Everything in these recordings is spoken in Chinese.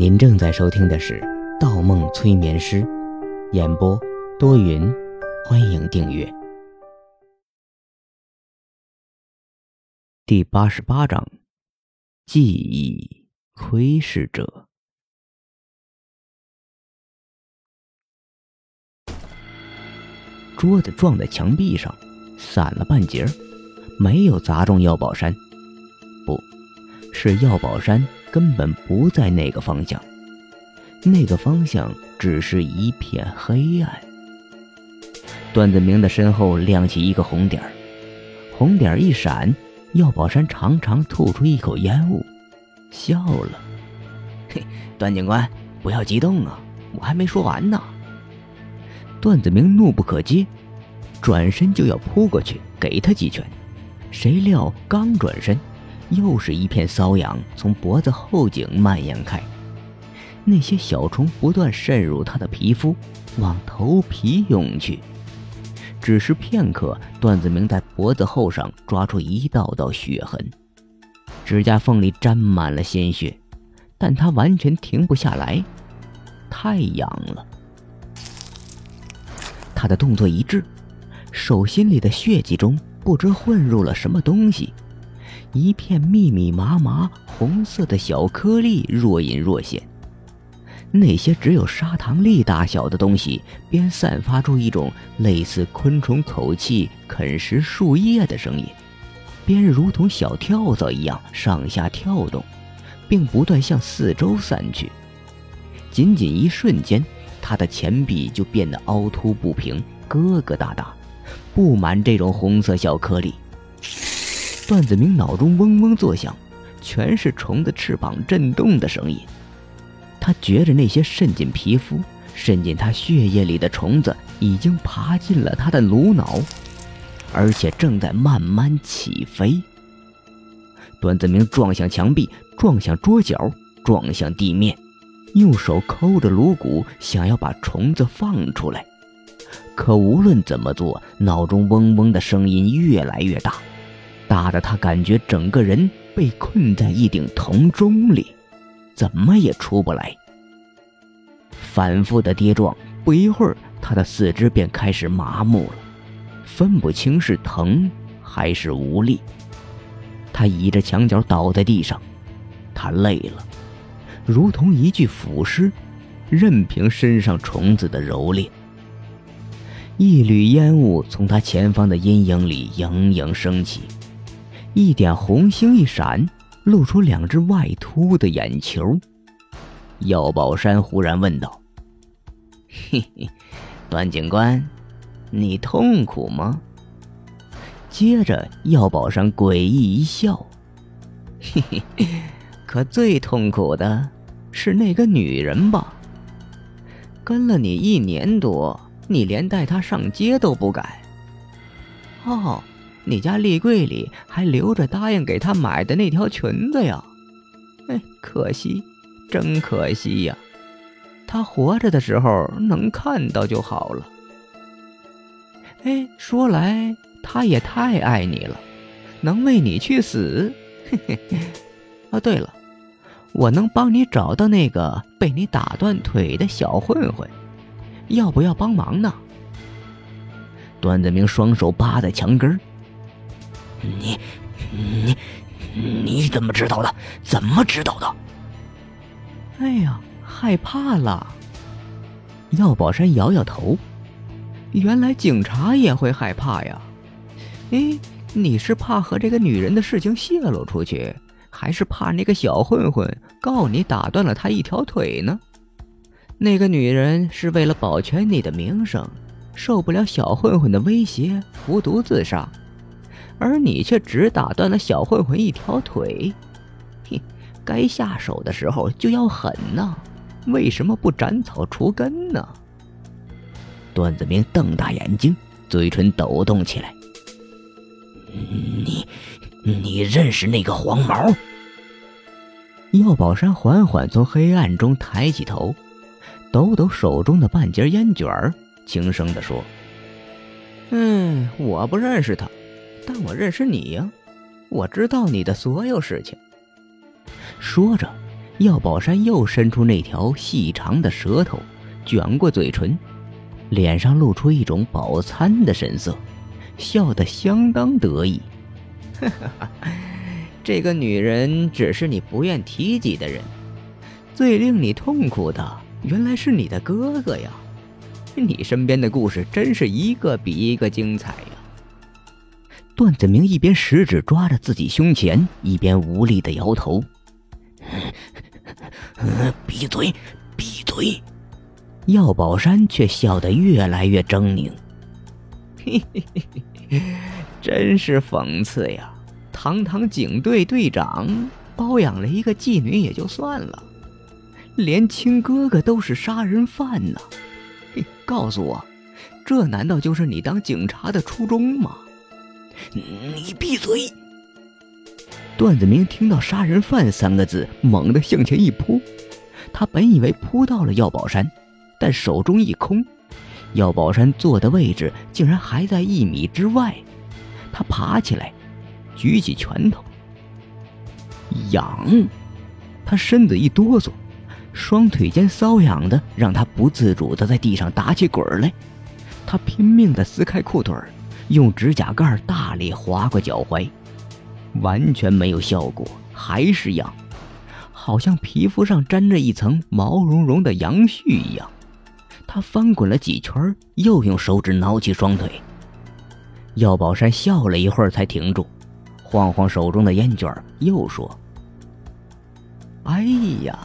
您正在收听的是《盗梦催眠师》，演播多云，欢迎订阅。第八十八章：记忆窥视者。桌子撞在墙壁上，散了半截儿，没有砸中药宝山。不是药宝山根本不在那个方向，那个方向只是一片黑暗。段子明的身后亮起一个红点儿，红点儿一闪，药宝山长长吐出一口烟雾，笑了：“嘿，段警官，不要激动啊，我还没说完呢。”段子明怒不可遏，转身就要扑过去给他几拳，谁料刚转身，又是一片瘙痒从脖子后颈蔓延开，那些小虫不断渗入他的皮肤，往头皮涌去。只是片刻，段子明在脖子后上抓出一道道血痕，指甲缝里沾满了鲜血，但他完全停不下来，太痒了。他的动作一致，手心里的血迹中不知混入了什么东西，一片密密麻麻红色的小颗粒若隐若现。那些只有砂糖粒大小的东西，边散发出一种类似昆虫口气啃食树叶的声音，边如同小跳蚤一样上下跳动，并不断向四周散去。仅仅一瞬间。他的前臂就变得凹凸不平，疙疙瘩瘩，布满这种红色小颗粒。段子明脑中嗡嗡作响，全是虫子翅膀震动的声音。他觉着那些渗进皮肤、渗进他血液里的虫子，已经爬进了他的颅脑，而且正在慢慢起飞。段子明撞向墙壁，撞向桌角，撞向地面。用手抠着颅骨，想要把虫子放出来，可无论怎么做，脑中嗡嗡的声音越来越大，大的他感觉整个人被困在一顶铜钟里，怎么也出不来。反复的跌撞，不一会儿，他的四肢便开始麻木了，分不清是疼还是无力。他倚着墙角倒在地上，他累了。如同一具腐尸，任凭身上虫子的蹂躏。一缕烟雾从他前方的阴影里盈盈升起，一点红星一闪，露出两只外凸的眼球。药宝山忽然问道：“嘿嘿，段警官，你痛苦吗？”接着，药宝山诡异一笑：“嘿嘿。”可最痛苦的是那个女人吧？跟了你一年多，你连带她上街都不敢。哦，你家立柜里还留着答应给他买的那条裙子呀？哎，可惜，真可惜呀！他活着的时候能看到就好了。哎，说来他也太爱你了，能为你去死。嘿嘿。啊，对了。我能帮你找到那个被你打断腿的小混混，要不要帮忙呢？段子明双手扒在墙根你、你、你怎么知道的？怎么知道的？哎呀，害怕了。药宝山摇摇头，原来警察也会害怕呀。哎，你是怕和这个女人的事情泄露出去？还是怕那个小混混告你打断了他一条腿呢？那个女人是为了保全你的名声，受不了小混混的威胁，服毒自杀，而你却只打断了小混混一条腿。哼，该下手的时候就要狠呐，为什么不斩草除根呢？段子明瞪大眼睛，嘴唇抖动起来。你。你认识那个黄毛？药宝山缓缓从黑暗中抬起头，抖抖手中的半截烟卷儿，轻声地说：“嗯，我不认识他，但我认识你呀，我知道你的所有事情。”说着，药宝山又伸出那条细长的舌头，卷过嘴唇，脸上露出一种饱餐的神色，笑得相当得意。这个女人只是你不愿提及的人，最令你痛苦的原来是你的哥哥呀！你身边的故事真是一个比一个精彩！段子明一边食指抓着自己胸前，一边无力的摇头。闭嘴，闭嘴！药宝山却笑得越来越狰狞。嘿嘿嘿，真是讽刺呀！堂堂警队队长包养了一个妓女也就算了，连亲哥哥都是杀人犯呢！告诉我，这难道就是你当警察的初衷吗？你闭嘴！段子明听到“杀人犯”三个字，猛地向前一扑。他本以为扑到了药宝山，但手中一空，药宝山坐的位置竟然还在一米之外。他爬起来。举起拳头，痒！他身子一哆嗦，双腿间瘙痒的让他不自主的在地上打起滚来。他拼命的撕开裤腿，用指甲盖大力划过脚踝，完全没有效果，还是痒，好像皮肤上粘着一层毛茸茸的羊絮一样。他翻滚了几圈，又用手指挠起双腿。药宝山笑了一会儿，才停住。晃晃手中的烟卷，又说：“哎呀，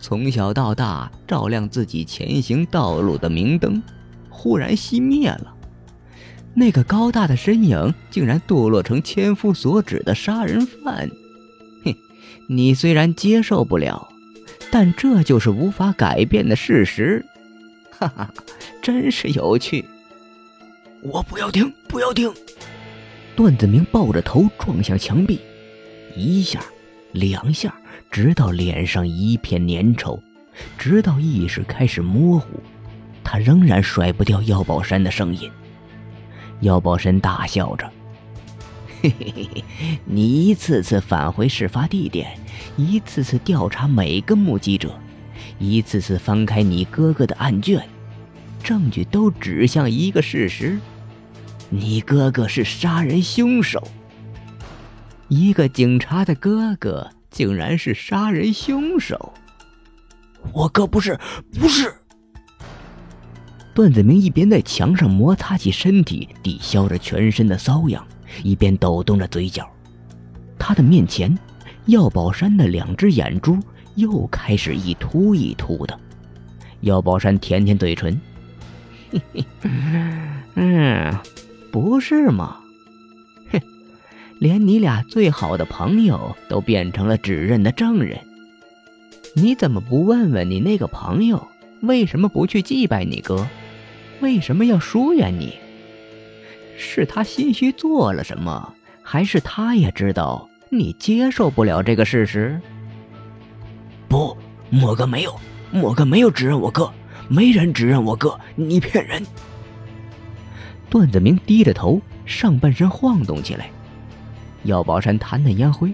从小到大照亮自己前行道路的明灯，忽然熄灭了。那个高大的身影，竟然堕落成千夫所指的杀人犯。哼，你虽然接受不了，但这就是无法改变的事实。哈哈，真是有趣。我不要听，不要听。”段子明抱着头撞向墙壁，一下，两下，直到脸上一片粘稠，直到意识开始模糊，他仍然甩不掉药宝山的声音。姚宝山大笑着：“嘿嘿嘿嘿，你一次次返回事发地点，一次次调查每个目击者，一次次翻开你哥哥的案卷，证据都指向一个事实。”你哥哥是杀人凶手。一个警察的哥哥竟然是杀人凶手。我哥不是，不是。段子明一边在墙上摩擦起身体，抵消着全身的瘙痒，一边抖动着嘴角。他的面前，药宝山的两只眼珠又开始一凸一凸的。药宝山舔舔嘴唇，嘿嘿，嗯。不是吗？哼，连你俩最好的朋友都变成了指认的证人。你怎么不问问你那个朋友，为什么不去祭拜你哥？为什么要疏远你？是他心虚做了什么，还是他也知道你接受不了这个事实？不，莫哥没有，莫哥没有指认我哥，没人指认我哥，你骗人。段子明低着头，上半身晃动起来。药宝山弹弹烟灰。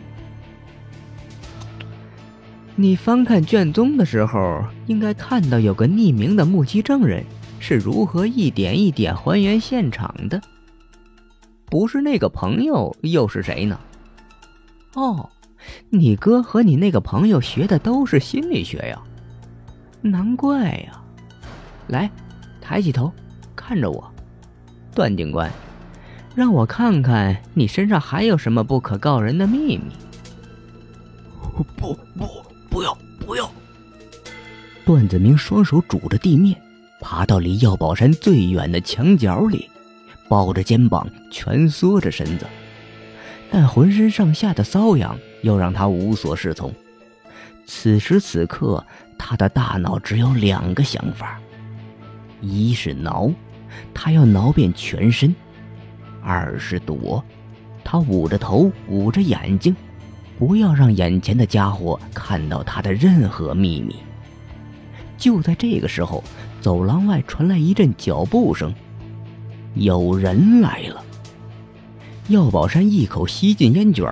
你翻看卷宗的时候，应该看到有个匿名的目击证人是如何一点一点还原现场的。不是那个朋友又是谁呢？哦，你哥和你那个朋友学的都是心理学呀，难怪呀。来，抬起头，看着我。段警官，让我看看你身上还有什么不可告人的秘密。不不，不要不要！段子明双手拄着地面，爬到离药宝山最远的墙角里，抱着肩膀，蜷缩着身子，但浑身上下的瘙痒又让他无所适从。此时此刻，他的大脑只有两个想法：一是挠。他要挠遍全身，二是躲。他捂着头，捂着眼睛，不要让眼前的家伙看到他的任何秘密。就在这个时候，走廊外传来一阵脚步声，有人来了。药宝山一口吸进烟卷，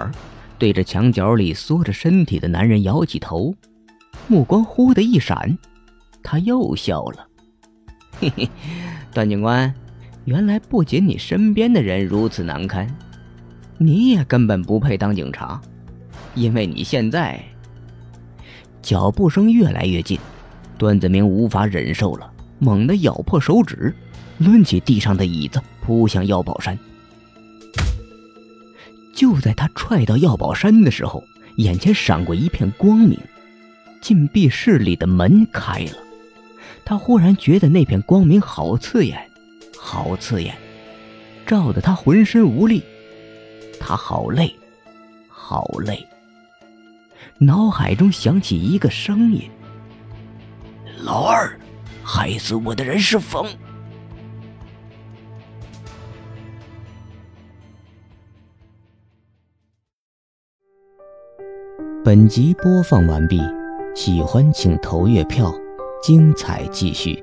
对着墙角里缩着身体的男人摇起头：“目光忽的一闪，他又笑了：“嘿嘿，段警官，原来不仅你身边的人如此难堪，你也根本不配当警察，因为你现在……”脚步声越来越近，段子明无法忍受了，猛地咬破手指，抡起地上的椅子扑向药宝山。就在他踹到药宝山的时候，眼前闪过一片光明，禁闭室里的门开了。他忽然觉得那片光明好刺眼，好刺眼，照得他浑身无力。他好累，好累。脑海中响起一个声音：“老二，害死我的人是冯。”本集播放完毕，喜欢请投月票，精彩继续。